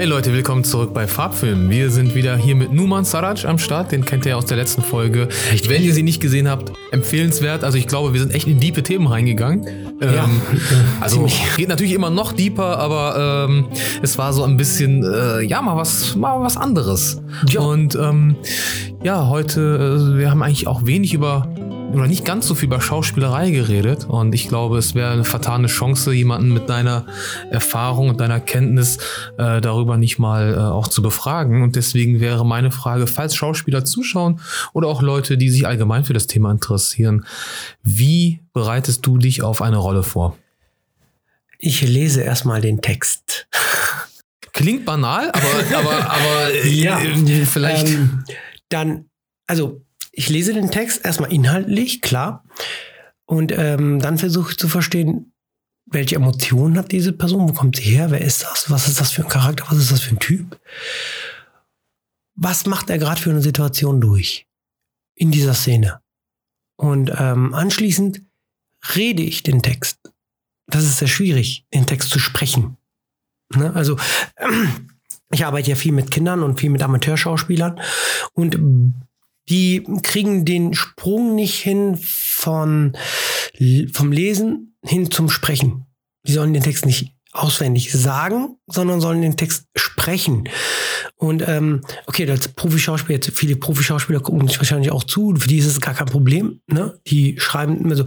Hey Leute, willkommen zurück bei Farbfilm. Wir sind wieder hier mit Numan Saraj am Start. Den kennt ihr aus der letzten Folge. Wenn ihr sie nicht gesehen habt, empfehlenswert. Also ich glaube, wir sind echt in diepe Themen reingegangen. Ja. Ähm, also geht natürlich immer noch deeper, aber ähm, es war so ein bisschen, äh, ja, mal was, mal was anderes. Ja. Und ähm, ja, heute, äh, wir haben eigentlich auch wenig über oder nicht ganz so viel über Schauspielerei geredet und ich glaube, es wäre eine vertane Chance, jemanden mit deiner Erfahrung und deiner Kenntnis äh, darüber nicht mal äh, auch zu befragen. Und deswegen wäre meine Frage, falls Schauspieler zuschauen oder auch Leute, die sich allgemein für das Thema interessieren, wie bereitest du dich auf eine Rolle vor? Ich lese erstmal den Text. Klingt banal, aber, aber, aber äh, Ja. äh, vielleicht. Ähm, dann, also, ich lese den Text erstmal inhaltlich, klar. Und ähm, dann versuche ich zu verstehen, welche Emotionen hat diese Person, wo kommt sie her, wer ist das, was ist das für ein Charakter, was ist das für ein Typ. Was macht er gerade für eine Situation durch in dieser Szene? Und ähm, anschließend rede ich den Text. Das ist sehr schwierig, den Text zu sprechen. Ne? Also ich arbeite ja viel mit Kindern und viel mit Amateurschauspielern und die kriegen den Sprung nicht hin von, vom Lesen hin zum Sprechen. Die sollen den Text nicht auswendig sagen, sondern sollen den Text sprechen. Und ähm, okay, als Profischauspieler, viele Profischauspieler gucken sich wahrscheinlich auch zu, für die ist es gar kein Problem. Ne? Die schreiben immer so,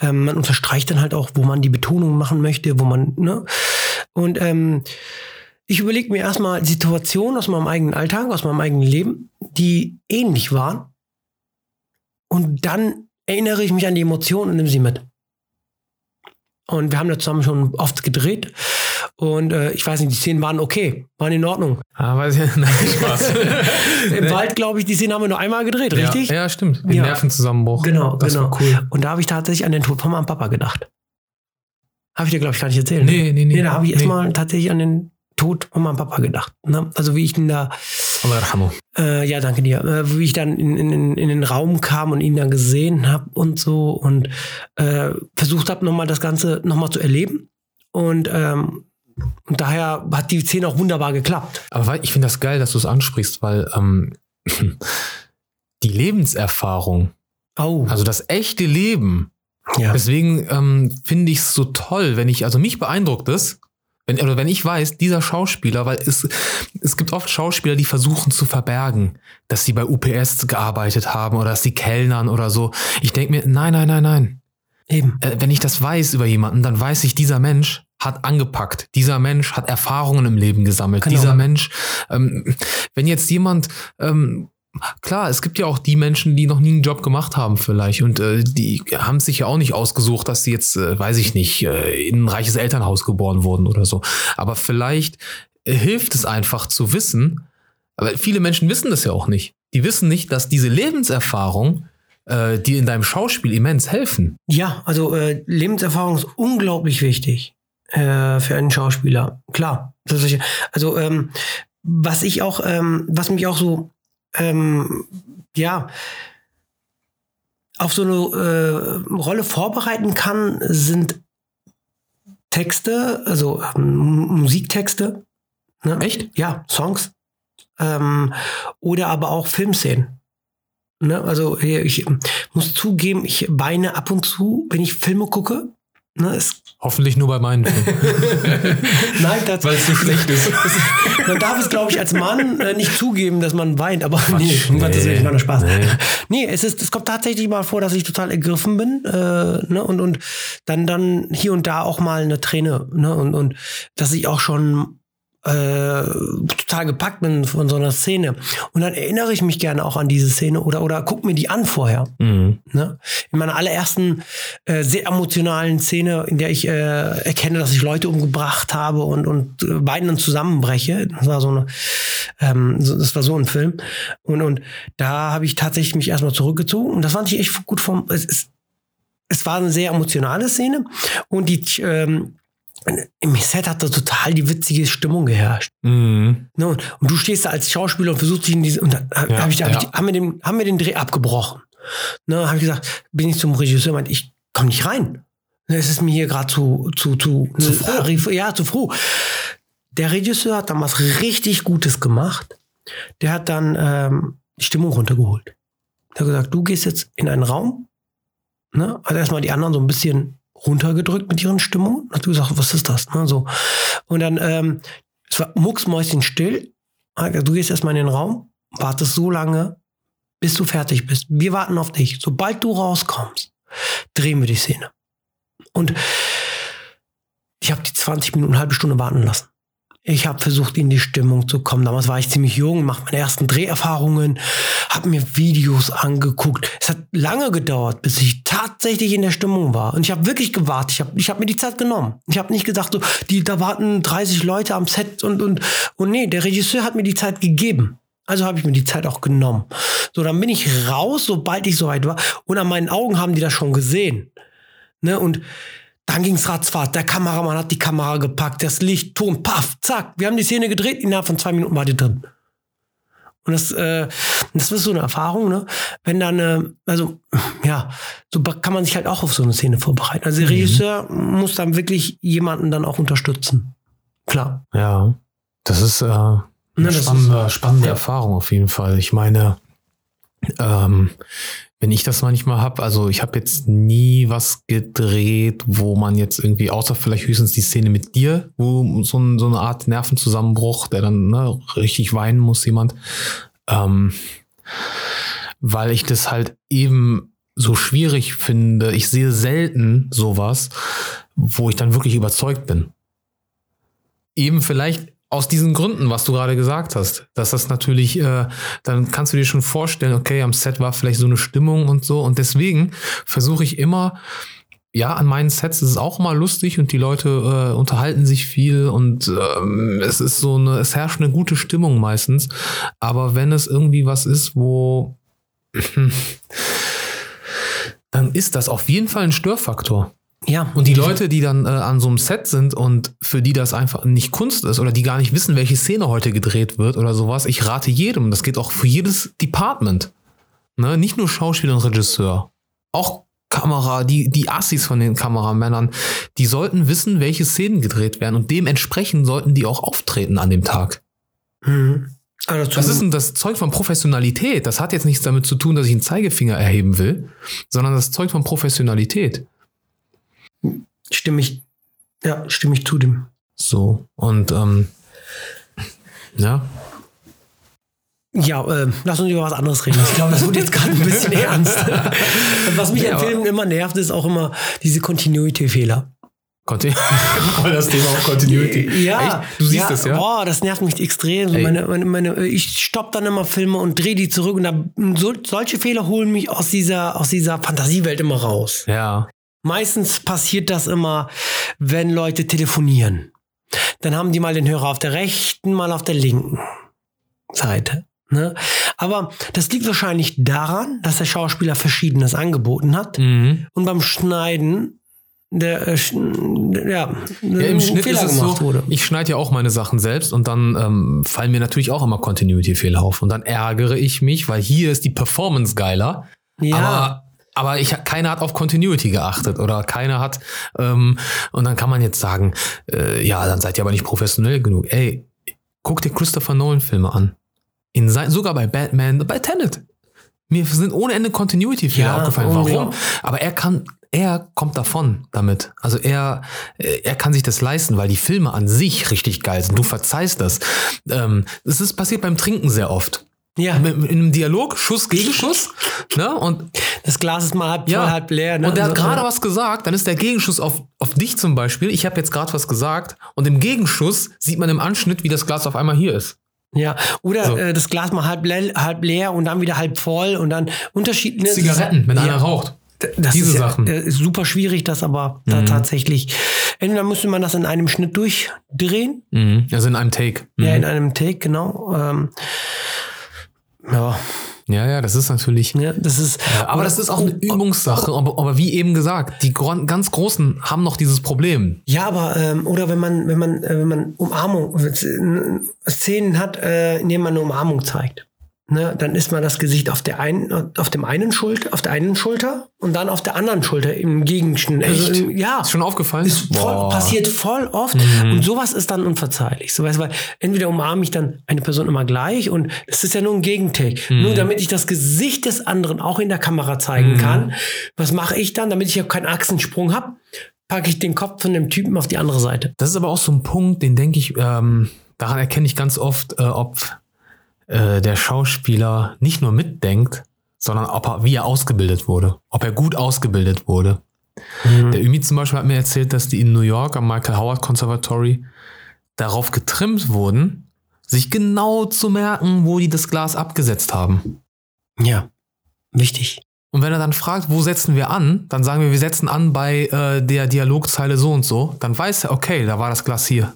ähm, man unterstreicht dann halt auch, wo man die Betonung machen möchte, wo man, ne? Und ähm, ich überlege mir erstmal Situationen aus meinem eigenen Alltag, aus meinem eigenen Leben, die ähnlich waren. Und dann erinnere ich mich an die Emotionen und nehme sie mit. Und wir haben da zusammen schon oft gedreht. Und äh, ich weiß nicht, die Szenen waren okay, waren in Ordnung. Ah, weiß ich, nein, Spaß. Im Wald, glaube ich, die Szenen haben wir nur einmal gedreht, richtig? Ja, ja stimmt. Den Ja. Nervenzusammenbruch. Genau, das genau. War cool. Und da habe ich tatsächlich an den Tod von meinem Papa gedacht. Habe ich dir, glaube ich, gar nicht erzählt. ne? Nee, nee, nee. Nee, da habe ich Nee. erstmal tatsächlich an den Tod von meinem Papa gedacht. Ne? Also wie ich ihn da, äh, ja, danke dir, äh, wie ich dann in, in, in den Raum kam und ihn dann gesehen habe und so und äh, versucht habe, nochmal das Ganze nochmal zu erleben. Und, ähm, und daher hat die Szene auch wunderbar geklappt. Aber ich finde das geil, dass du es ansprichst, weil ähm, die Lebenserfahrung, Oh, also das echte Leben, ja. deswegen ähm, finde ich es so toll, wenn ich, also mich beeindruckt es, wenn, oder wenn ich weiß, dieser Schauspieler, weil es, es gibt oft Schauspieler, die versuchen zu verbergen, dass sie bei UPS gearbeitet haben oder dass sie Kellnern oder so. Ich denke mir, nein, nein, nein, nein. Eben. äh, wenn ich das weiß über jemanden, dann weiß ich, dieser Mensch hat angepackt. Dieser Mensch hat Erfahrungen im Leben gesammelt. Genau. Dieser Mensch, ähm, wenn jetzt jemand, ähm, klar, es gibt ja auch die Menschen, die noch nie einen Job gemacht haben vielleicht und äh, die haben sich ja auch nicht ausgesucht, dass sie jetzt, äh, weiß ich nicht, äh, in ein reiches Elternhaus geboren wurden oder so. Aber vielleicht äh, hilft es einfach zu wissen, aber viele Menschen wissen das ja auch nicht. Die wissen nicht, dass diese Lebenserfahrung äh, dir in deinem Schauspiel immens helfen. Ja, also äh, Lebenserfahrung ist unglaublich wichtig äh, für einen Schauspieler. Klar. Also ähm, was ich auch, ähm, was mich auch so, ähm, ja, auf so eine äh, Rolle vorbereiten kann, sind Texte, also ähm, Musiktexte. Ne? Echt? Ja, Songs. Ähm, oder aber auch Filmszenen. Ne? Also ich muss zugeben, ich weine ab und zu, wenn ich Filme gucke. Ne? Hoffentlich nur bei meinen nein, das, Weil es so schlecht ist. man darf es, glaube ich, als Mann äh, nicht zugeben, dass man weint, aber nee, Quatsch. um Gottes Willen, ich mache Spaß. Nee. Nee, es, ist, es kommt tatsächlich mal vor, dass ich total ergriffen bin äh, ne? und, und dann, dann hier und da auch mal eine Träne ne? und, und dass ich auch schon äh, total gepackt bin von so einer Szene. Und dann erinnere ich mich gerne auch an diese Szene oder, oder guck mir die an vorher. Mhm. Ne? In meiner allerersten äh, sehr emotionalen Szene, in der ich äh, erkenne, dass ich Leute umgebracht habe und, und äh, weinend zusammenbreche. Das war so eine, ähm, so, das war so ein Film. Und, und da habe ich tatsächlich mich erstmal zurückgezogen. Und das fand ich echt gut vom. Es, es, es war eine sehr emotionale Szene und die ähm, im Set hat da total die witzige Stimmung geherrscht. Mhm. Ne? Und, und du stehst da als Schauspieler und versuchst dich in diese. Und dann Ja, hab ich, hab ja. ich, haben, wir den, haben wir den Dreh abgebrochen. Ne, habe ich gesagt, bin ich zum Regisseur, meinte ich, komm nicht rein. Ne, Es ist mir hier gerade zu, zu, zu, Zu froh. Ja, zu froh. der Regisseur hat dann was richtig Gutes gemacht. Der hat dann ähm, die Stimmung runtergeholt. Der hat gesagt, du gehst jetzt in einen Raum, ne? Hat erstmal die anderen so ein bisschen runtergedrückt mit ihren Stimmungen. Hat gesagt, was ist das? Ne? So. Und dann, ähm, es war mucksmäuschen still. Du gehst erstmal in den Raum, wartest so lange, bis du fertig bist. Wir warten auf dich. Sobald du rauskommst, drehen wir die Szene. Und ich habe die 20 Minuten, eine halbe Stunde warten lassen. Ich habe versucht, in die Stimmung zu kommen. Damals war ich ziemlich jung, mache meine ersten Dreherfahrungen, habe mir Videos angeguckt. Es hat lange gedauert, bis ich tatsächlich in der Stimmung war. Und ich habe wirklich gewartet. Ich habe ich hab mir die Zeit genommen. Ich habe nicht gesagt, so, die, da warten 30 Leute am Set und, und, und nee, der Regisseur hat mir die Zeit gegeben. Also habe ich mir die Zeit auch genommen. So, dann bin ich raus, sobald ich soweit war. Und an meinen Augen haben die das schon gesehen. Ne? Und dann ging's ratzfatz. Der Kameramann hat die Kamera gepackt, das Licht, Ton, paff, zack. Wir haben die Szene gedreht, innerhalb von zwei Minuten war die drin. Und das, äh, das ist so eine Erfahrung, ne? Wenn dann, äh, also, ja, so kann man sich halt auch auf so eine Szene vorbereiten. Also der mhm. Regisseur muss dann wirklich jemanden dann auch unterstützen. Klar. Ja, das ist äh, eine Na, spannende, ist, spannende ja. Erfahrung auf jeden Fall. Ich meine, ähm, wenn ich das manchmal habe, also ich habe jetzt nie was gedreht, wo man jetzt irgendwie, außer vielleicht höchstens die Szene mit dir, wo so, ein, so eine Art Nervenzusammenbruch, der dann ne, richtig weinen muss, jemand. Ähm, weil ich das halt eben so schwierig finde. Ich sehe selten sowas, wo ich dann wirklich überzeugt bin. Eben vielleicht aus diesen Gründen, was du gerade gesagt hast, dass das natürlich, äh, dann kannst du dir schon vorstellen, okay, am Set war vielleicht so eine Stimmung und so. Und deswegen versuche ich immer, ja, an meinen Sets ist es auch mal lustig und die Leute äh, unterhalten sich viel und ähm, es ist so eine, es herrscht eine gute Stimmung meistens. Aber wenn es irgendwie was ist, wo dann ist das auf jeden Fall ein Störfaktor. Ja. Und die Leute, die dann äh, an so einem Set sind und für die das einfach nicht Kunst ist oder die gar nicht wissen, welche Szene heute gedreht wird oder sowas, ich rate jedem, das geht auch für jedes Department. Ne? Nicht nur Schauspieler und Regisseur. Auch Kamera, die, die Assis von den Kameramännern, die sollten wissen, welche Szenen gedreht werden und dementsprechend sollten die auch auftreten an dem Tag. Mhm. Also das ist das Zeug von Professionalität. Das hat jetzt nichts damit zu tun, dass ich einen Zeigefinger erheben will, sondern das Zeug von Professionalität stimme ich, ja, stimme ich zu dem. So, und ähm, ja. Ja, äh, lass uns über was anderes reden. Ich glaube, das wird jetzt gerade ein bisschen ernst. was mich ja, an Filmen immer nervt, ist auch immer diese Continuity-Fehler. Weil das Thema auch Continuity. Ja, Echt? du siehst ja, das, ja? Boah, das nervt mich extrem. Meine, meine, meine, ich stopp dann immer Filme und drehe die zurück und da, so, solche Fehler holen mich aus dieser, aus dieser Fantasiewelt immer raus. Ja. Meistens passiert das immer, wenn Leute telefonieren. Dann haben die mal den Hörer auf der rechten, mal auf der linken Seite. Ne? Aber das liegt wahrscheinlich daran, dass der Schauspieler Verschiedenes angeboten hat. Mhm. Und beim Schneiden der, äh, ja, ja, im Schnitt Fehler ist es so, wurde. Ich schneide ja auch meine Sachen selbst und dann ähm, fallen mir natürlich auch immer Continuity-Fehler auf. Und dann ärgere ich mich, weil hier ist die Performance geiler. Ja. Aber aber ich, keiner hat auf Continuity geachtet oder keiner hat, ähm, und dann kann man jetzt sagen, äh, ja, dann seid ihr aber nicht professionell genug. Ey, guck dir Christopher Nolan-Filme an. In sein, sogar bei Batman, bei Tenet. Mir sind ohne Ende Continuity-Fehler ja, aufgefallen. Warum? Ja. Aber er kann, er kommt davon damit. Also er, äh, er kann sich das leisten, weil die Filme an sich richtig geil sind. Du verzeihst das. Ähm, das ist passiert beim Trinken sehr oft. Ja. In einem Dialog, Schuss gegen Schuss. Ne? Und das Glas ist mal halb ja. voll, halb leer. Ne? Und der hat also, gerade was gesagt, dann ist der Gegenschuss auf, auf dich zum Beispiel. Ich habe jetzt gerade was gesagt und im Gegenschuss sieht man im Anschnitt, wie das Glas auf einmal hier ist. Ja, oder so. äh, das Glas mal halb leer, halb leer und dann wieder halb voll und dann unterschiedliche Zigaretten, wenn ja. einer raucht. Das Diese ist Sachen. Ja, ist super schwierig, das aber mhm. da tatsächlich. Entweder müsste man das in einem Schnitt durchdrehen. Mhm. Also in einem Take. Mhm. Ja, in einem Take, genau. Ähm, ja. Ja, ja, das ist natürlich. Ja, das ist. Ja, aber das ist auch eine Übungssache. Aber, aber wie eben gesagt, die ganz Großen haben noch dieses Problem. Ja, aber ähm, oder wenn man wenn man äh, wenn man Umarmung Szenen hat, äh, in denen man eine Umarmung zeigt. Ne, dann ist mal das Gesicht auf der einen, auf dem einen Schulter, auf der einen Schulter und dann auf der anderen Schulter im Gegenschnitt. Also, Echt? ja. Ist schon aufgefallen? Ist voll, passiert voll oft Mhm. und sowas ist dann unverzeihlich. So, weißt, du, weil entweder umarme ich dann eine Person immer gleich und es ist ja nur ein Gegentake. Mhm. Nur damit ich das Gesicht des anderen auch in der Kamera zeigen Mhm. kann. Was mache ich dann, damit ich ja keinen Achsensprung habe? Packe ich den Kopf von dem Typen auf die andere Seite. Das ist aber auch so ein Punkt, den denke ich, ähm, daran erkenne ich ganz oft, äh, ob äh, der Schauspieler nicht nur mitdenkt, sondern ob er, wie er ausgebildet wurde. Ob er gut ausgebildet wurde. Der Ümi zum Beispiel hat mir erzählt, dass die in New York am Michael Howard Conservatory darauf getrimmt wurden, sich genau zu merken, wo die das Glas abgesetzt haben. Ja, wichtig. Und wenn er dann fragt, wo setzen wir an, dann sagen wir, wir setzen an bei äh, der Dialogzeile so und so, dann weiß er, okay, da war das Glas hier.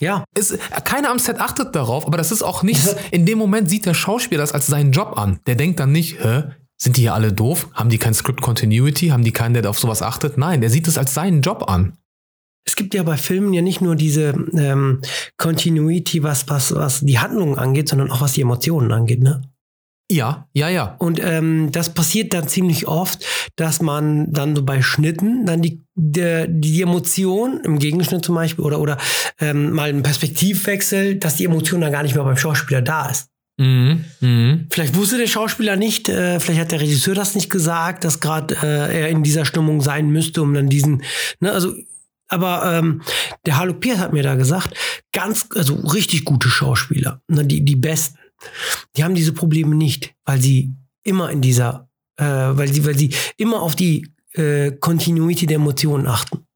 Ja, Es, keiner am Set achtet darauf, aber das ist auch nichts. In dem Moment sieht der Schauspieler das als seinen Job an. Der denkt dann nicht, hä, sind die hier alle doof? Haben die kein Script Continuity? Haben die keinen, der auf sowas achtet? Nein, der sieht es als seinen Job an. Es gibt ja bei Filmen ja nicht nur diese ähm, Continuity, was, was, was die Handlungen angeht, sondern auch was die Emotionen angeht, ne? Ja, ja, ja. Und ähm, das passiert dann ziemlich oft, dass man dann so bei Schnitten dann die, die, die Emotion im Gegenschnitt zum Beispiel oder, oder ähm, mal einen Perspektivwechsel, dass die Emotion dann gar nicht mehr beim Schauspieler da ist. Mhm, mhm. Vielleicht wusste der Schauspieler nicht, äh, vielleicht hat der Regisseur das nicht gesagt, dass gerade äh, er in dieser Stimmung sein müsste, um dann diesen, ne, also, aber ähm, der Harlow Pierce hat mir da gesagt, ganz, also richtig gute Schauspieler, ne, die, die besten, die haben diese Probleme nicht, weil sie immer in dieser, äh, weil sie, weil sie immer auf die äh, Continuity der Emotionen achten.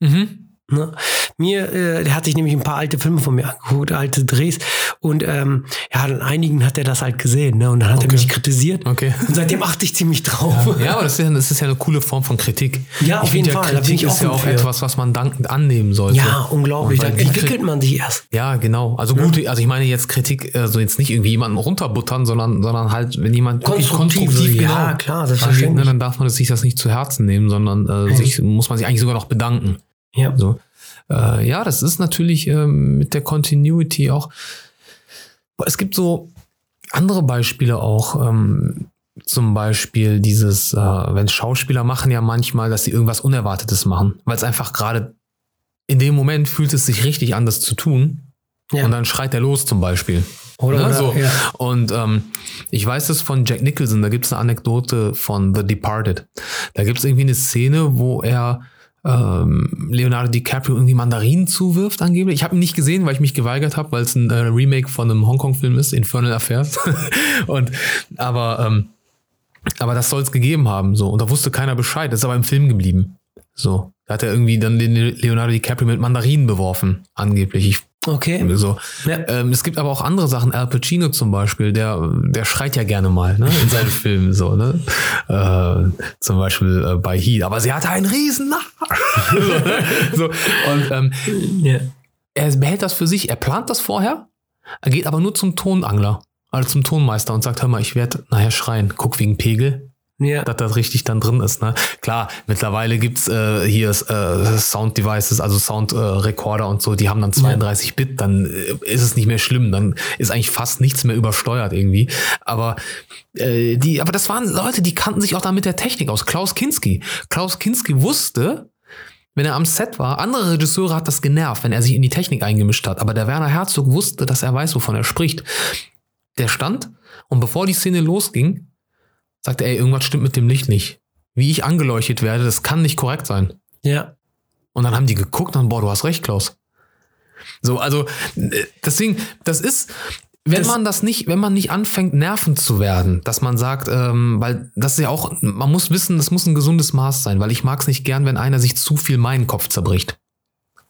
Mhm. Ne? Mir, äh, der hat sich nämlich ein paar alte Filme von mir angeguckt, alte Drehs. Und ähm, ja, an einigen hat er das halt gesehen, ne? Und dann hat Okay. er mich kritisiert. Okay. Und seitdem achte ich ziemlich drauf. Ja, aber das ist ja, das ist ja eine coole Form von Kritik. Ja, auf ich finde jeden ja, Fall, Kritik ich ist ja auch für. etwas, was man dankend annehmen sollte. Ja, unglaublich. Dann entwickelt man sich erst. Ja, genau. Also gute, also ich meine jetzt Kritik, also jetzt nicht irgendwie jemanden runterbuttern, sondern, sondern halt, wenn jemand Konstruktiv, konstruktiv, ja, genau, klar, selbstverständlich. angeht, ne, dann darf man sich das nicht zu Herzen nehmen, sondern äh, sich, muss man sich eigentlich sogar noch bedanken. Ja. So. Äh, ja, das ist natürlich ähm, mit der Continuity auch. Es gibt so andere Beispiele auch. Ähm, zum Beispiel dieses, äh, wenn Schauspieler machen ja manchmal, dass sie irgendwas Unerwartetes machen, weil es einfach gerade in dem Moment fühlt es sich richtig an, das zu tun. Ja. Und dann schreit er los zum Beispiel. Oder, Ne, oder, so. ja. Und ähm, ich weiß es von Jack Nicholson, da gibt es eine Anekdote von The Departed. Da gibt es irgendwie eine Szene, wo er ähm, Leonardo DiCaprio irgendwie Mandarinen zuwirft angeblich. Ich habe ihn nicht gesehen, weil ich mich geweigert habe, weil es ein äh, Remake von einem Hongkong-Film ist, Infernal Affairs. und aber ähm, aber das soll es gegeben haben, so. Und da wusste keiner Bescheid. Das ist aber im Film geblieben. So. Da hat er irgendwie dann den Leonardo DiCaprio mit Mandarinen beworfen, angeblich. Ich Okay. so. Ja. Ähm, es gibt aber auch andere Sachen. Al Pacino zum Beispiel, der, der schreit ja gerne mal ne, in seinen Filmen so. Ne? Äh, zum Beispiel äh, bei Heat. Aber sie hatte einen riesen. so. Und ähm, Ja. er behält das für sich. Er plant das vorher. Er geht aber nur zum Tonangler, also zum Tonmeister und sagt, hör mal, ich werde nachher schreien. Guck wegen Pegel Ja. dass das richtig dann drin ist. Ne? Klar, mittlerweile gibt's äh, hier äh, Sound Devices, also Sound äh, und so, die haben dann 32 Bit, dann äh, ist es nicht mehr schlimm, dann ist eigentlich fast nichts mehr übersteuert irgendwie. Aber äh, die, aber das waren Leute, die kannten sich auch da mit der Technik aus. Klaus Kinski. Klaus Kinski wusste, wenn er am Set war, andere Regisseure hat das genervt, wenn er sich in die Technik eingemischt hat. Aber der Werner Herzog wusste, dass er weiß, wovon er spricht. Der stand und bevor die Szene losging, sagte, ey, irgendwas stimmt mit dem Licht nicht. Wie ich angeleuchtet werde, das kann nicht korrekt sein. Ja. Und dann haben die geguckt und boah, du hast recht, Klaus. So, also, äh, deswegen, das ist, wenn Das- man das nicht, wenn man nicht anfängt, nervend zu werden, dass man sagt, ähm, weil das ist ja auch, man muss wissen, das muss ein gesundes Maß sein, weil ich mag es nicht gern, wenn einer sich zu viel meinen Kopf zerbricht.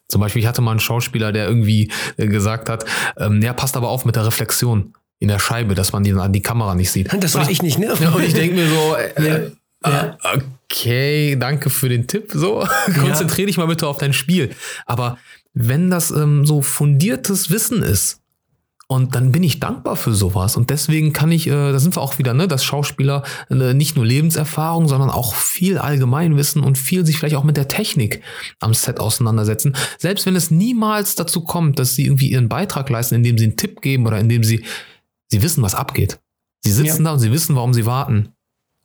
Zum Beispiel, ich hatte mal einen Schauspieler, der irgendwie äh, gesagt hat, ähm, ja, passt aber auf mit der Reflexion in der Scheibe, dass man die, die Kamera nicht sieht. Das Und war ich nicht, ne? ja, und ich denke mir so, äh, Ja. äh, okay, danke für den Tipp. So, konzentriere dich mal bitte auf dein Spiel. Aber wenn das ähm, so fundiertes Wissen ist Und dann bin ich dankbar für sowas. Und deswegen kann ich, äh, da sind wir auch wieder, ne, dass Schauspieler äh, nicht nur Lebenserfahrung, sondern auch viel Allgemeinwissen und viel sich vielleicht auch mit der Technik am Set auseinandersetzen. Selbst wenn es niemals dazu kommt, dass sie irgendwie ihren Beitrag leisten, indem sie einen Tipp geben oder indem sie, sie wissen, was abgeht. Sie sitzen Ja. da und sie wissen, warum sie warten.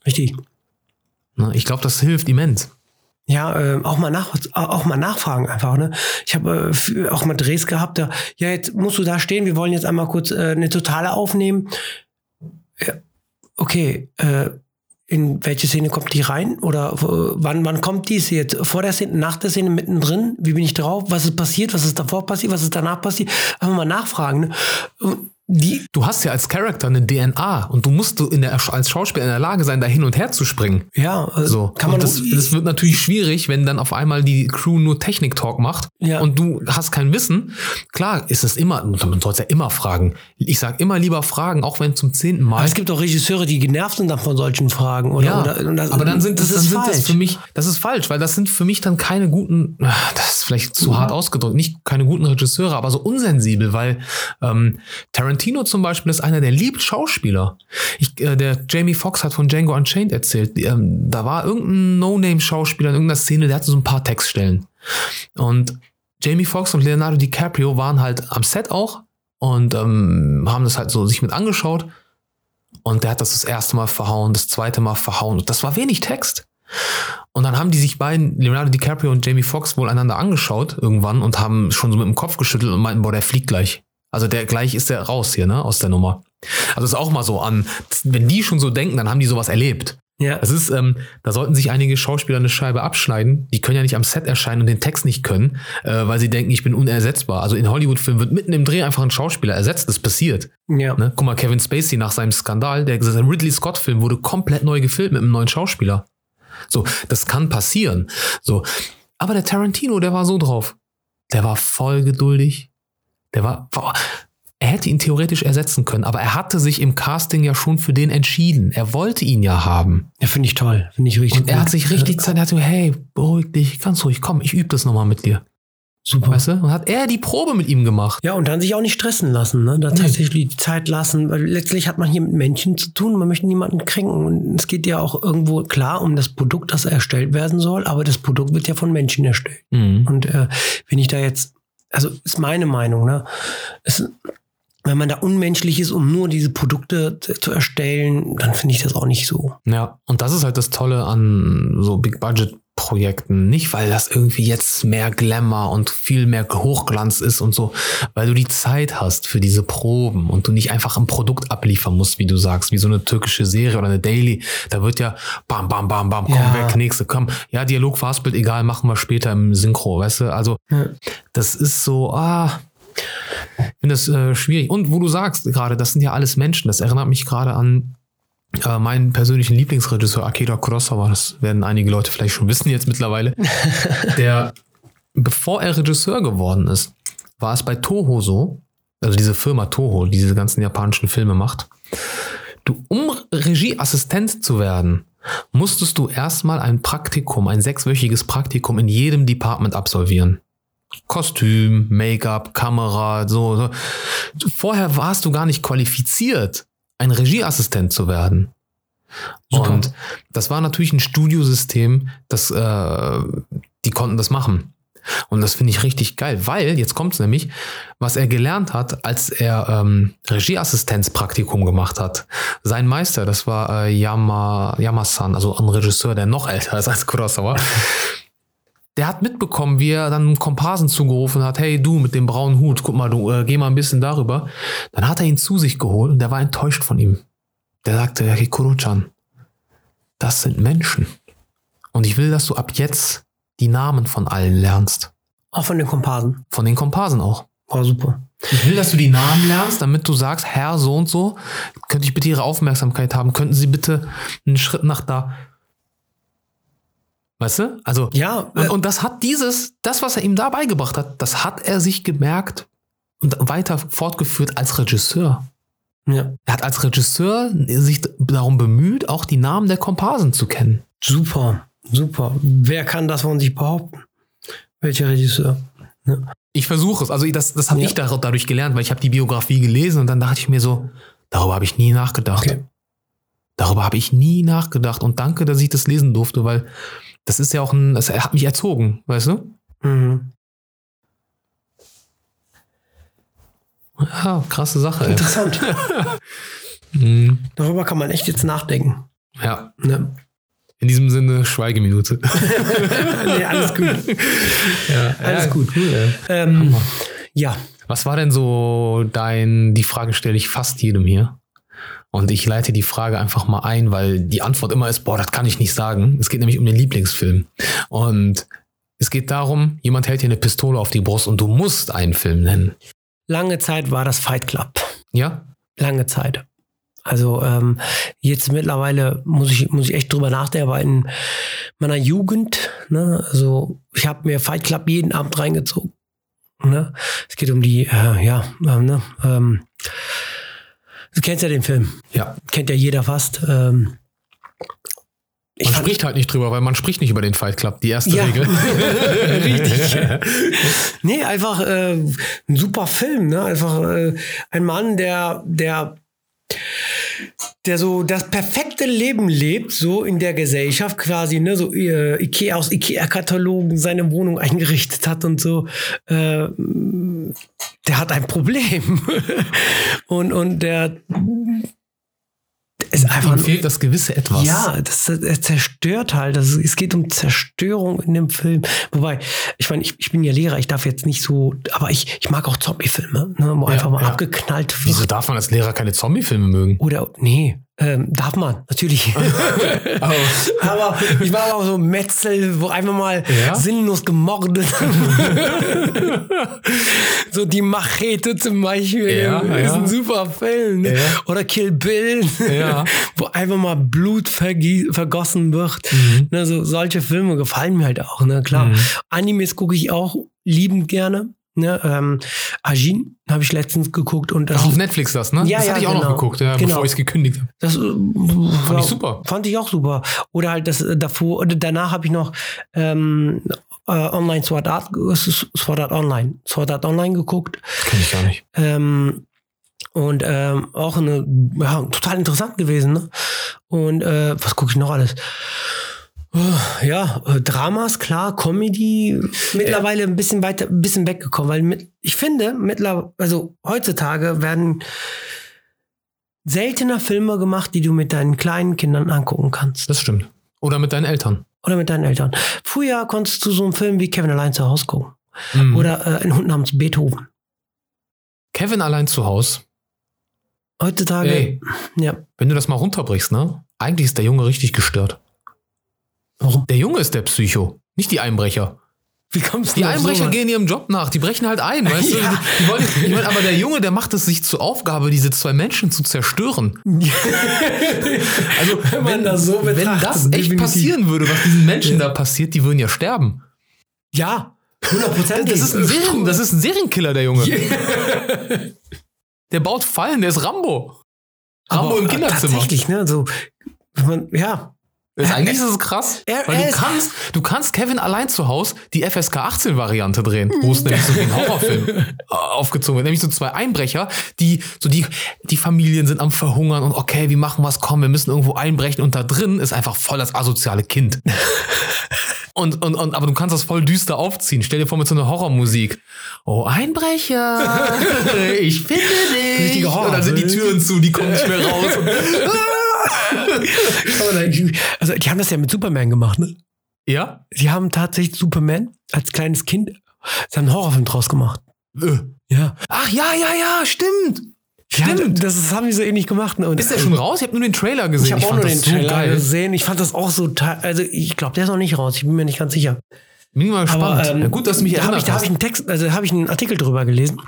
Richtig. Ne, Ich glaube, das hilft immens. Ja, äh, auch mal nach, auch mal nachfragen einfach. Ne? Ich habe äh, auch mal Drehs gehabt. Da, ja, jetzt musst du da stehen. Wir wollen jetzt einmal kurz äh, eine totale aufnehmen. Ja, okay. Äh, in welche Szene kommt die rein? Oder äh, wann, wann kommt die? Ist sie jetzt vor der Szene, nach der Szene, mittendrin? Wie bin ich drauf? Was ist passiert? Was ist davor passiert? Was ist danach passiert? Einfach mal nachfragen. Ne? Und Die, Du hast ja als Charakter eine DNA und du musst du in der, als Schauspieler in der Lage sein, da hin und her zu springen. ja, äh, So. kann man das, das wird natürlich schwierig, wenn dann auf einmal die Crew nur Technik-Talk macht Ja. und du hast kein Wissen. Klar ist es immer, man sollte ja immer fragen. Ich sag immer lieber fragen, auch wenn zum zehnten Mal. Aber es gibt auch Regisseure, die genervt sind dann von solchen Fragen. Oder, ja, oder, das, aber dann sind das, dann ist sind das falsch. für mich, das ist falsch, weil das sind für mich dann keine guten, ah, das ist vielleicht zu hart ausgedrückt, nicht keine guten Regisseure, aber so unsensibel, weil ähm, Tarantino zum Beispiel ist einer, der liebt Schauspieler. Ich, äh, der Jamie Foxx hat von Django Unchained erzählt, ähm, da war irgendein No-Name-Schauspieler in irgendeiner Szene, der hatte so ein paar Textstellen. Und Jamie Foxx und Leonardo DiCaprio waren halt am Set auch und ähm, haben das halt so sich mit angeschaut. Und der hat das das erste Mal verhauen, das zweite Mal verhauen. Und das war wenig Text. Und dann haben die sich beiden, Leonardo DiCaprio und Jamie Foxx, wohl einander angeschaut irgendwann und haben schon so mit dem Kopf geschüttelt und meinten, boah, der fliegt gleich. Also der gleich ist der raus hier, ne, aus der Nummer. Also ist auch mal so an, wenn die schon so denken, dann haben die sowas erlebt. Ja. Das ist, ähm, da sollten sich einige Schauspieler eine Scheibe abschneiden. Die können ja nicht am Set erscheinen und den Text nicht können, äh, weil sie denken, ich bin unersetzbar. Also in Hollywood-Filmen wird mitten im Dreh einfach ein Schauspieler ersetzt. Das passiert. ja. Ne? Guck mal, Kevin Spacey nach seinem Skandal, der Ridley Scott-Film wurde komplett neu gefilmt mit einem neuen Schauspieler. So, das kann passieren. So, aber der Tarantino, der war so drauf. Der war voll geduldig. Der war, boah, er hätte ihn theoretisch ersetzen können, aber er hatte sich im Casting ja schon für den entschieden. Er wollte ihn ja haben. Ja, finde ich toll. Finde ich richtig Und er gut. hat sich richtig Zeit, er hat so, hey, beruhig dich, ganz ruhig, komm, ich übe das nochmal mit dir. Super. Weißt du? Und hat er die Probe mit ihm gemacht. Ja, und dann sich auch nicht stressen lassen, ne? Da Nee. tatsächlich die Zeit lassen, weil letztlich hat man hier mit Menschen zu tun, man möchte niemanden kränken. Und es geht ja auch irgendwo klar um das Produkt, das erstellt werden soll, aber das Produkt wird ja von Menschen erstellt. Mhm. Und äh, wenn ich da jetzt, also ist meine Meinung, ne? Es, wenn man da unmenschlich ist, um nur diese Produkte zu erstellen, dann finde ich das auch nicht so. Ja, und das ist halt das Tolle an so Big-Budget-Projekten. Nicht, weil das irgendwie jetzt mehr Glamour und viel mehr Hochglanz ist und so, weil du die Zeit hast für diese Proben und du nicht einfach ein Produkt abliefern musst, wie du sagst, wie so eine türkische Serie oder eine Daily. Da wird ja bam, bam, bam, bam, komm Ja. weg, nächste, komm. Ja, Dialog, Fastbild, egal, machen wir später im Synchro, weißt du? Also, Ja. das ist so, ah, ich finde das äh, schwierig. Und wo du sagst gerade, das sind ja alles Menschen. Das erinnert mich gerade an äh, meinen persönlichen Lieblingsregisseur Akira Kurosawa. Das werden einige Leute vielleicht schon wissen jetzt mittlerweile. Der, bevor er Regisseur geworden ist, war es bei Toho so, also diese Firma Toho, die diese ganzen japanischen Filme macht. Du, um Regieassistent zu werden, musstest du erstmal ein Praktikum, ein sechswöchiges Praktikum in jedem Department absolvieren. Kostüm, Make-up, Kamera, so, so. Vorher warst du gar nicht qualifiziert, ein Regieassistent zu werden. Super. Und das war natürlich ein Studiosystem, das, äh, die konnten das machen. Und das finde ich richtig geil, weil, jetzt kommt es nämlich, was er gelernt hat, als er ähm, Regieassistenzpraktikum gemacht hat. Sein Meister, das war äh, Yama, Yama-san, also ein Regisseur, der noch älter ist als Kurosawa. Der hat mitbekommen, wie er dann einen Komparsen zugerufen hat, hey du mit dem braunen Hut, guck mal, du äh, geh mal ein bisschen darüber. Dann hat er ihn zu sich geholt und der war enttäuscht von ihm. Der sagte, hey Kuro-chan, das sind Menschen. Und ich will, dass du ab jetzt die Namen von allen lernst. Auch von den Komparsen. Von den Komparsen auch. War super. Ich will, dass du die Namen lernst, damit du sagst, Herr so und so, könnte ich bitte Ihre Aufmerksamkeit haben? Könnten Sie bitte einen Schritt nach da? Weißt du? Also, Ja, und, äh, und das hat dieses, das, was er ihm da beigebracht hat, das hat er sich gemerkt und weiter fortgeführt als Regisseur. ja. Er hat als Regisseur sich darum bemüht, auch die Namen der Komparsen zu kennen. Super, super. Wer kann das von sich behaupten? Welcher Regisseur? Ich versuche es. Also das, das habe Ja. ich da- dadurch gelernt, weil ich habe die Biografie gelesen und dann dachte ich mir so, darüber habe ich nie nachgedacht. Okay. Darüber habe ich nie nachgedacht. Und danke, dass ich das lesen durfte, weil das ist ja auch ein, das hat mich erzogen, weißt du? Mhm. Ja, krasse Sache. Ey. Interessant. Mhm. Darüber kann man echt jetzt nachdenken. Ja, Ne? in diesem Sinne Schweigeminute. nee, alles gut. ja, Alles ja, gut. Cool. Ähm, ja, Was war denn so dein, die Frage stelle ich fast jedem hier. Und ich leite die Frage einfach mal ein, weil die Antwort immer ist, boah, das kann ich nicht sagen. Es geht nämlich um den Lieblingsfilm. Und es geht darum, jemand hält dir eine Pistole auf die Brust und du musst einen Film nennen. lange Zeit war das Fight Club. Ja? Lange Zeit. Also ähm, jetzt mittlerweile muss ich, muss ich echt drüber nachdenken, aber in meiner Jugend, ne, also ich habe mir Fight Club jeden Abend reingezogen. Ne? Es geht um die, äh, ja, ähm, ne, ähm, du kennst ja den Film, Ja. kennt ja jeder fast. Ähm, ich Man spricht halt nicht drüber, weil man spricht nicht über den Fight Club. Die erste Ja. Regel. Richtig. Nee, einfach äh, ein super Film, ne? Einfach äh, ein Mann, der, der, der so das perfekte Leben lebt, so in der Gesellschaft quasi, ne? So äh, Ikea aus Ikea-Katalogen seine Wohnung eingerichtet hat und so. Äh, der hat ein Problem. und, und der ist einfach Ihm fehlt das gewisse Etwas. ja, das, er zerstört halt. Das, es geht um Zerstörung in dem Film. Wobei, ich meine, ich, ich bin ja Lehrer, ich darf jetzt nicht so, aber ich, ich mag auch Zombie-Filme, ne, wo Ja, einfach mal ja. abgeknallt wird. Wieso darf man als Lehrer keine Zombie-Filme mögen? Oder, nee, ähm, darf man, natürlich. Aber aber ich war auch so Metzel, wo einfach mal Ja? sinnlos gemordet. so die Machete zum Beispiel Ja, ist ja. ein super Film. Ne? Oder Kill Bill, wo einfach mal Blut vergossen wird. Mhm. Ne, so, solche Filme gefallen mir halt auch, ne, klar. Mhm. Animes gucke ich auch liebend gerne. Ne, ähm, Ajin habe ich letztens geguckt und das, Ach, auf Netflix das, ne? Ja, das ja, hatte ich auch genau. noch geguckt, ja, Genau. bevor ich es gekündigt habe. das äh, Fand ich super. Fand ich auch super. Oder halt das äh, davor, oder danach habe ich noch ähm, äh, Online Sword Art, Sword Art Online, Sword Art Online geguckt. Kenn ich gar nicht. Ähm, und ähm, auch eine, ja, total interessant gewesen. Ne? Und äh, was gucke ich noch alles? Ja, äh, Dramas, klar, Comedy, mittlerweile ein bisschen weiter, ein bisschen weggekommen, weil mit, ich finde, mittlerweile, also heutzutage werden seltener Filme gemacht, die du mit deinen kleinen Kindern angucken kannst. Das stimmt. Oder mit deinen Eltern. Oder mit deinen Eltern. Früher konntest du so einen Film wie Kevin allein zu Hause gucken. Mhm. Oder äh, ein Hund namens Beethoven. Kevin allein zu Hause. Heutzutage, Ey, ja. wenn du das mal runterbrichst, ne? Eigentlich ist der Junge richtig gestört. Warum? Der Junge ist der Psycho, nicht die Einbrecher. Wie kommst du Die Einbrecher sowas? gehen ihrem Job nach, die brechen halt ein, weißt Ja. du? Die wollen, ich mein, aber der Junge, der macht es sich zur Aufgabe, diese zwei Menschen zu zerstören. Also, Wenn man das so wenn das echt definitiv. passieren würde, was diesen Menschen da passiert, die würden ja sterben. Ja, 100%. Das ist ein, Serien, das ist ein Serienkiller, der Junge. Der baut Fallen, der ist Rambo. Rambo Aber im Kinderzimmer. Tatsächlich, ne? So, wenn man, ja. Ist, eigentlich ist es krass, er- weil du kannst, du kannst Kevin allein zu Hause die FSK 18 Variante drehen, wo es nämlich so wie ein Horrorfilm äh, aufgezogen wird, nämlich so zwei Einbrecher, die so die die Familien sind am verhungern und okay, wie machen wir es? Komm, wir müssen irgendwo einbrechen und da drin ist einfach voll das asoziale Kind. Und, und, und, aber du kannst das voll düster aufziehen. Stell dir vor mit so einer Horrormusik. Oh, Einbrecher, ich finde dich. Richtige Horror- und dann sind die Türen zu, die kommen nicht mehr raus. Und, Also, die haben das ja mit Superman gemacht, ne? ja? Die haben tatsächlich Superman als kleines Kind, sie haben einen Horrorfilm draus gemacht. Äh. Ja. Ach ja, ja, ja, stimmt. Stimmt. Ja, das, das haben die so ähnlich gemacht. Ne? Und Ist der schon raus? Ich habe nur den Trailer gesehen. Ich habe auch nur den Trailer geil. gesehen. Ich fand das auch so, also ich glaube, der ist noch nicht raus. Ich bin mir nicht ganz sicher. Bin mal gespannt. Aber ähm, ja, gut, dass du mich da habe ich, erinnert da hab hast. ich einen Text, also habe ich einen Artikel drüber gelesen.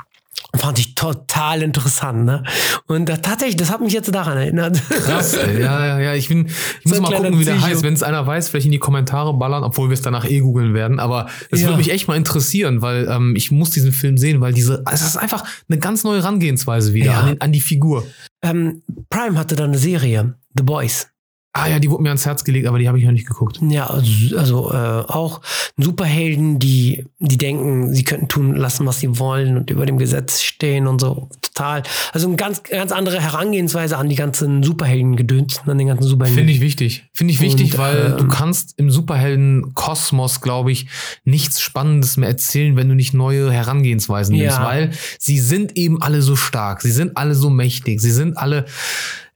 Fand ich total interessant, ne? Und da, tatsächlich, das hat mich jetzt daran erinnert. Krass, ey. ja, ja, ja. Ich, bin, ich So muss ein mal gucken, wie der heißt. Wenn es einer weiß, vielleicht in die Kommentare ballern, obwohl wir es danach eh googeln werden. Aber es Ja. würde mich echt mal interessieren, weil ähm, ich muss diesen Film sehen, weil diese, es ist einfach eine ganz neue Herangehensweise wieder Ja. an, den, an die Figur. ähm, Prime hatte da eine Serie, The Boys. Ah ja, die wurde mir ans Herz gelegt, aber die habe ich noch nicht geguckt. Ja, also, also äh, auch Superhelden, die, die denken, sie könnten tun lassen, was sie wollen und über dem Gesetz stehen und so. Total. Also eine ganz, ganz andere Herangehensweise an die ganzen Superhelden-Gedöns, an den ganzen Superhelden. Finde ich wichtig. Finde ich wichtig, Und, weil ähm, du kannst im Superhelden-Kosmos, glaube ich, nichts Spannendes mehr erzählen, wenn du nicht neue Herangehensweisen nimmst, Ja. weil sie sind eben alle so stark, sie sind alle so mächtig, sie sind alle.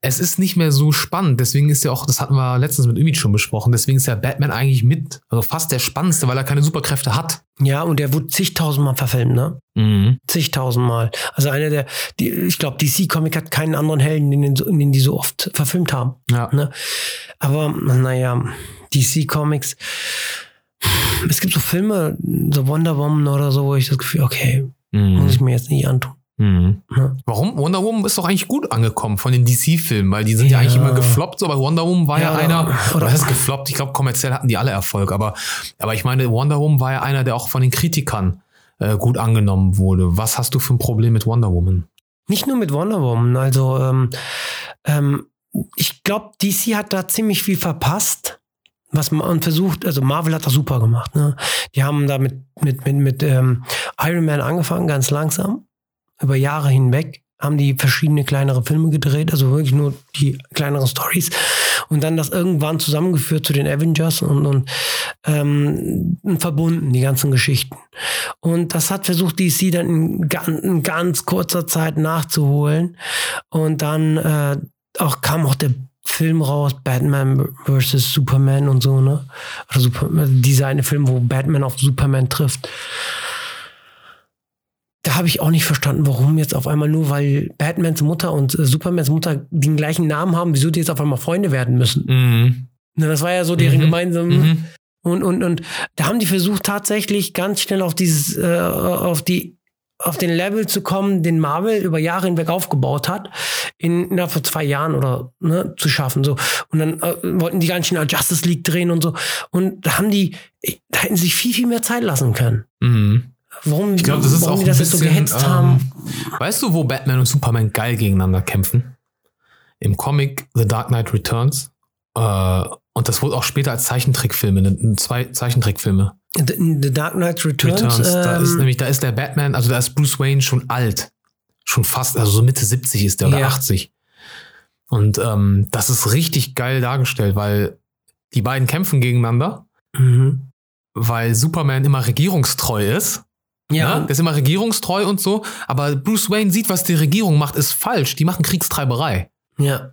Es ist nicht mehr so spannend, deswegen ist ja auch, das hatten wir letztens mit Ümit schon besprochen, deswegen ist ja Batman eigentlich mit, also fast der spannendste, weil er keine Superkräfte hat. Ja, und der wurde zigtausendmal verfilmt, ne? Mhm. Zigtausendmal. Also einer der, die, ich glaube, DC Comic hat keinen anderen Helden, den, den, die so oft verfilmt haben. Ja. Ne? Aber naja, DC Comics. Es gibt so Filme, so Wonder Woman oder so, wo ich das Gefühl, okay, muss Mhm. ich mir jetzt nicht antun. Mhm. Ne? Warum? Wonder Woman ist doch eigentlich gut angekommen von den DC-Filmen, weil die sind ja. Ja. eigentlich immer gefloppt, so, aber Wonder Woman war ja, Ja, einer, oder- oder das ist gefloppt, ich glaube, kommerziell hatten die alle Erfolg, aber, aber ich meine, Wonder Woman war ja einer, der auch von den Kritikern äh, gut angenommen wurde. Was hast du für ein Problem mit Wonder Woman? Nicht nur mit Wonder Woman, also ähm, ähm, ich glaube, DC hat da ziemlich viel verpasst. Was man versucht, also Marvel hat das super gemacht. Ne? Die haben da mit, mit, mit, mit ähm, Iron Man angefangen, ganz langsam. Über Jahre hinweg haben die verschiedene kleinere Filme gedreht, also wirklich nur die kleineren Stories. Und dann das irgendwann zusammengeführt zu den Avengers und, und ähm, verbunden, die ganzen Geschichten. Und das hat versucht, DC dann in, in ganz kurzer Zeit nachzuholen. Und dann äh, auch kam auch der Film raus, Batman vs. Superman und so, ne? Oder Super, dieser eine Film, wo Batman auf Superman trifft. Da habe ich auch nicht verstanden, warum jetzt auf einmal nur, weil Batmans Mutter und äh, Supermans Mutter den gleichen Namen haben, wieso die jetzt auf einmal Freunde werden müssen. Mhm. Ne, das war ja so deren Mhm. gemeinsame. Mhm. Und, und, und da haben die versucht, tatsächlich ganz schnell auf dieses, äh, auf die, auf den Level zu kommen, den Marvel über Jahre hinweg aufgebaut hat, in, innerhalb von zwei Jahren oder ne, zu schaffen. So. Und dann äh, wollten die ganz schnell Justice League drehen und so. Und da haben die, da hätten sie sich viel, viel mehr Zeit lassen können. Mhm. Warum, Ich glaube, das ist warum auch die das bisschen, so gehetzt haben? ähm, Weißt du, wo Batman und Superman geil gegeneinander kämpfen? Im Comic The Dark Knight Returns. Äh, und das wurde auch später als Zeichentrickfilme, ne, zwei Zeichentrickfilme. The, The Dark Knight Returns. Returns. da ist ähm, nämlich, da ist der Batman, also da ist Bruce Wayne schon alt. Schon fast, also so Mitte 70 ist der oder Ja. 80. Und ähm, das ist richtig geil dargestellt, weil die beiden kämpfen gegeneinander, mhm. weil Superman immer regierungstreu ist. Ja, Ne? Der ist immer regierungstreu und so. Aber Bruce Wayne sieht, was die Regierung macht, ist falsch. Die machen Kriegstreiberei. ja.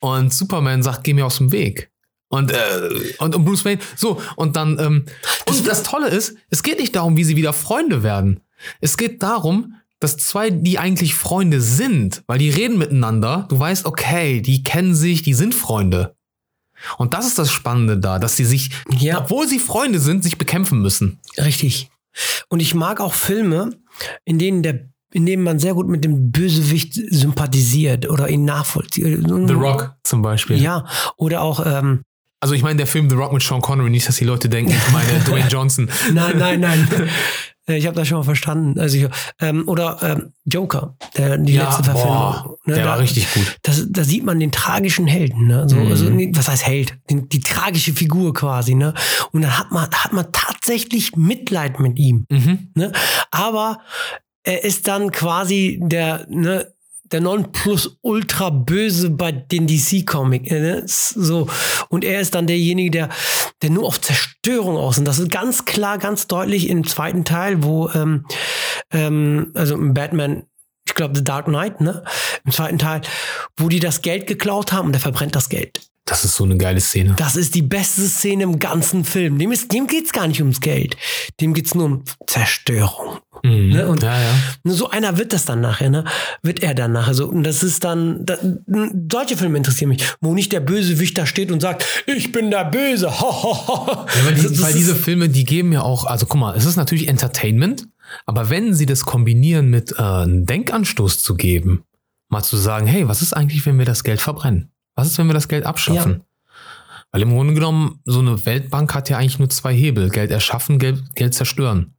Und Superman sagt, geh mir aus dem Weg. Und, äh, und, und Bruce Wayne, so, und dann, ähm, und das Tolle ist, es geht nicht darum, wie sie wieder Freunde werden. Es geht darum, dass zwei, die eigentlich Freunde sind, weil die reden miteinander, du weißt, okay, die kennen sich, die sind Freunde. Und das ist das Spannende da, dass sie sich, Ja. obwohl sie Freunde sind, sich bekämpfen müssen. Richtig. Und ich mag auch Filme, in denen der in denen man sehr gut mit dem Bösewicht sympathisiert oder ihn nachvollzieht. The Rock zum Beispiel. Ja, oder auch, ähm, Also ich meine, der Film The Rock mit Sean Connery, nicht, dass die Leute denken, ich meine Dwayne Johnson. nein, nein, nein. Äh, Ich habe das schon mal verstanden. Also, ich, ähm, oder ähm, Joker, der, die letzte Verfilmung. boah, ne, der da, war richtig gut. Das, da sieht man den tragischen Helden. Ne? So, Mhm. also, was heißt Held? Den, die tragische Figur quasi. Ne? Und dann hat man, hat man tatsächlich Mitleid mit ihm. Mhm. Ne? Aber er ist dann quasi der, ne, der Nonplusultra böse bei den DC-Comic. äh, Ne? So. Und er ist dann derjenige, der, der nur auf Zerstörung aus. Und das ist ganz klar, ganz deutlich im zweiten Teil, wo, ähm, ähm, also Batman, ich glaube, The Dark Knight, ne? Im zweiten Teil, wo die das Geld geklaut haben und er verbrennt das Geld. Das ist so eine geile Szene. Das ist die beste Szene im ganzen Film. Dem, ist, dem geht's gar nicht ums Geld. Dem geht's nur um Zerstörung. Mhm. Ne? Und- ja, ja. Nur So einer wird das dann nachher, ne? Wird er dann nachher so. Und das ist dann, da, solche Filme interessieren mich, wo nicht der Bösewicht da steht und sagt, ich bin der Böse. Ho, ho, ho. Ja, weil, die, Das- das weil diese Filme, die geben ja auch, also guck mal, es ist natürlich Entertainment, aber wenn sie das kombinieren mit äh, einem Denkanstoß zu geben, mal zu sagen, hey, was ist eigentlich, wenn wir das Geld verbrennen? Was ist, wenn wir das Geld abschaffen? Weil im Grunde genommen, so eine Weltbank hat ja eigentlich nur zwei Hebel. Geld erschaffen, Geld, Geld zerstören.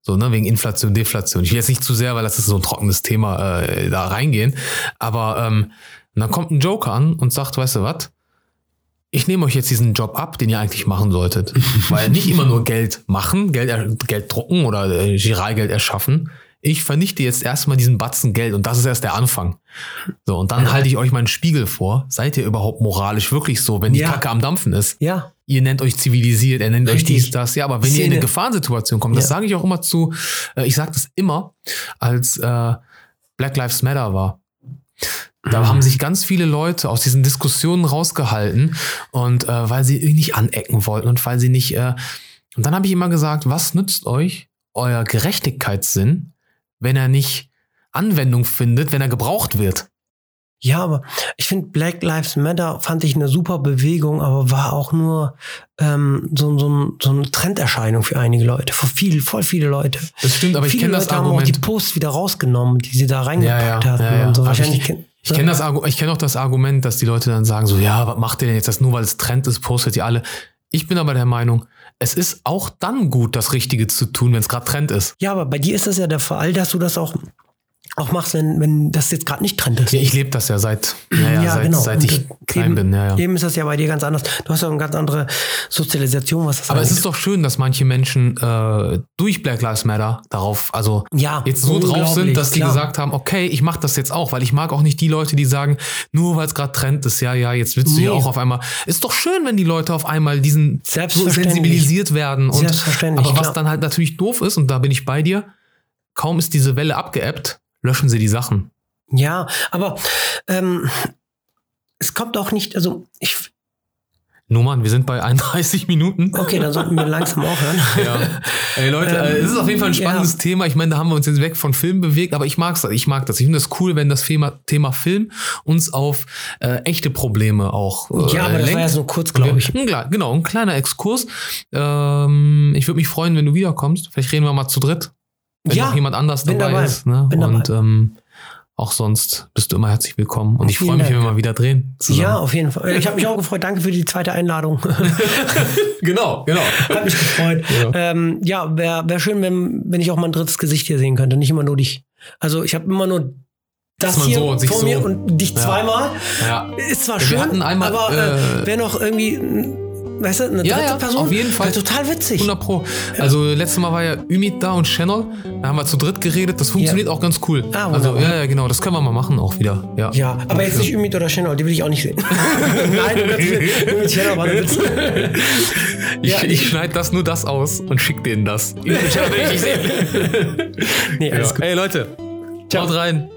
So, ne, wegen Inflation, Deflation. Ich will jetzt nicht zu sehr, weil das ist so ein trockenes Thema, äh, da reingehen. Aber ähm, dann kommt ein Joker an und sagt, weißt du was? ich nehme euch jetzt diesen Job ab, den ihr eigentlich machen solltet. Weil nicht immer nur Geld machen, Geld, Geld drucken oder äh, Giralgeld erschaffen. Ich vernichte jetzt erstmal diesen Batzen Geld und das ist erst der Anfang. So, und dann halte ich euch meinen Spiegel vor. Seid ihr überhaupt moralisch wirklich so, wenn die Ja. Kacke am Dampfen ist? Ja, Ihr nennt euch zivilisiert, er nennt euch Richtig. dies, das. Ja, aber wenn ihr in Szene. eine Gefahrensituation kommt, das Ja. sage ich auch immer zu, äh, ich sage das immer, als äh, Black Lives Matter war. Da haben sich ganz viele Leute aus diesen Diskussionen rausgehalten und äh, weil sie nicht anecken wollten und weil sie nicht. Äh, und dann habe ich immer gesagt, was nützt euch euer Gerechtigkeitssinn, wenn er nicht Anwendung findet, wenn er gebraucht wird? Ja, aber ich finde Black Lives Matter fand ich eine super Bewegung, aber war auch nur ähm, so, so, so eine Trenderscheinung für einige Leute, für viel, voll viele Leute. Das stimmt, aber ich viele kenne das Leute haben auch die Argument. Posts wieder rausgenommen, die sie da reingepackt Ja, ja, hatten ja, ja. und so. Aber Wahrscheinlich ich- Ich kenne das ich kenne auch das Argument, dass die Leute dann sagen so, ja, was macht ihr denn jetzt das nur, weil es Trend ist, postet ihr alle. Ich bin aber der Meinung, es ist auch dann gut, das Richtige zu tun, wenn es gerade Trend ist. Ja, aber bei dir ist das ja der Fall, dass du das auch, auch machst, wenn, wenn das jetzt gerade nicht Trend ist. Ja, ich lebe das ja seit, ja, ja, seit, seit Und ich klein eben, bin. Ja, ja. Eben ist das ja bei dir ganz anders. Du hast ja eine ganz andere Sozialisation, was das Aber es angeht. ist doch schön, dass manche Menschen äh, durch Black Lives Matter darauf, also Ja, jetzt so drauf sind, dass die klar. gesagt haben, okay, ich mache das jetzt auch, weil ich mag auch nicht die Leute, die sagen, nur weil es gerade Trend ist, ja, ja, jetzt willst du ja Nee. auch auf einmal. Ist doch schön, wenn die Leute auf einmal diesen so sensibilisiert werden. Und, Selbstverständlich, aber was klar. dann halt natürlich doof ist, und da bin ich bei dir, kaum ist diese Welle abgeebbt, löschen sie die Sachen. Ja, aber ähm, es kommt auch nicht, also ich, Nummern, wir sind bei 31 Minuten. okay, dann sollten wir langsam aufhören. Ja. Ey Leute, Ähm, äh, es ist auf jeden Fall ein ja. spannendes Thema. Ich meine, da haben wir uns jetzt weg von Film bewegt, aber ich mag's, ich mag das. Ich finde das cool, wenn das Thema, Thema Film uns auf äh, echte Probleme auch äh, Ja, aber das war lenkt. ja so kurz, glaube ich. Ein, genau, ein kleiner Exkurs. Ähm, ich würde mich freuen, wenn du wiederkommst. Vielleicht reden wir mal zu dritt, wenn Ja, noch jemand anders dabei, dabei, ist. Ne? bin dabei. Und ähm, auch sonst bist du immer herzlich willkommen. Und ich freue mich, wenn wir mal wieder drehen. zusammen. Ja, auf jeden Fall. Ich habe mich auch gefreut. Danke für die zweite Einladung. genau, genau. Hat mich gefreut. Ja. Ja, ähm, ja wäre wär schön, wenn, wenn ich auch mal ein drittes Gesicht hier sehen könnte, nicht immer nur dich. Also ich habe immer nur das hier so und vor so- mir und dich Ja. zweimal. Ja. Ist zwar wir schön, einmal, aber äh, äh, wäre noch irgendwie, weißt du, eine Ja, dritte ja, Person. auf jeden Fall. Total witzig. 100 Pro. Also letztes Mal war ja Ümit da und Channel. Da haben wir zu dritt geredet. Das funktioniert auch ganz cool. Ah, also ja, ja, genau. Das können wir mal machen auch wieder. Ja, Ja, aber jetzt nicht Ümit oder Channel, die will ich auch nicht sehen. Nein, Ümit Channel war der Witz. Ich, Ja, ich schneide das nur das aus und schick denen das. Ümit Channel will ich nicht sehen. Nee, alles ja. gut. Hey Leute, haut rein.